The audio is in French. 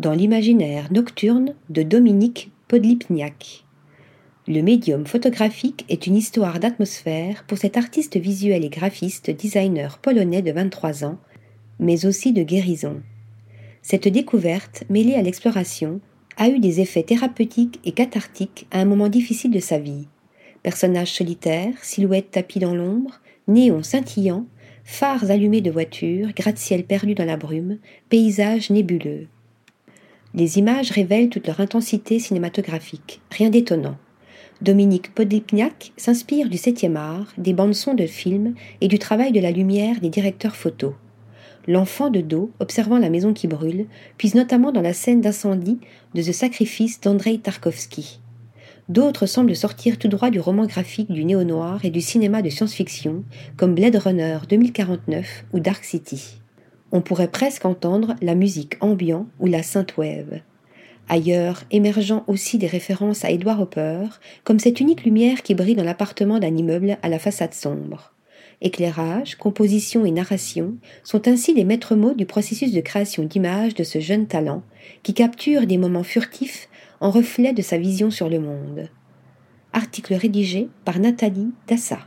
dans l'imaginaire nocturne de Dominique Podlipniak. Le médium photographique est une histoire d'atmosphère pour cet artiste visuel et graphiste designer polonais de 23 ans, mais aussi de guérison. Cette découverte, mêlée à l'exploration, a eu des effets thérapeutiques et cathartiques à un moment difficile de sa vie. Personnages solitaires, silhouettes tapis dans l'ombre, néons scintillants, phares allumés de voitures, gratte-ciel perdu dans la brume, paysages nébuleux. Les images révèlent toute leur intensité cinématographique, rien d'étonnant. Dominique Podlipniak s'inspire du septième art, des bandes-sons de films et du travail de la lumière des directeurs photos. L'enfant de dos, observant la maison qui brûle, puise notamment dans la scène d'incendie de The Sacrifice d'Andrei Tarkovsky. D'autres semblent sortir tout droit du roman graphique du néo-noir et du cinéma de science-fiction, comme Blade Runner 2049 ou Dark City. On pourrait presque entendre la musique ambiant ou la synthwave. Ailleurs, émergeant aussi des références à Edward Hopper, comme cette unique lumière qui brille dans l'appartement d'un immeuble à la façade sombre. Éclairage, composition et narration sont ainsi les maîtres mots du processus de création d'images de ce jeune talent qui capture des moments furtifs en reflet de sa vision sur le monde. Article rédigé par Nathalie Dassa.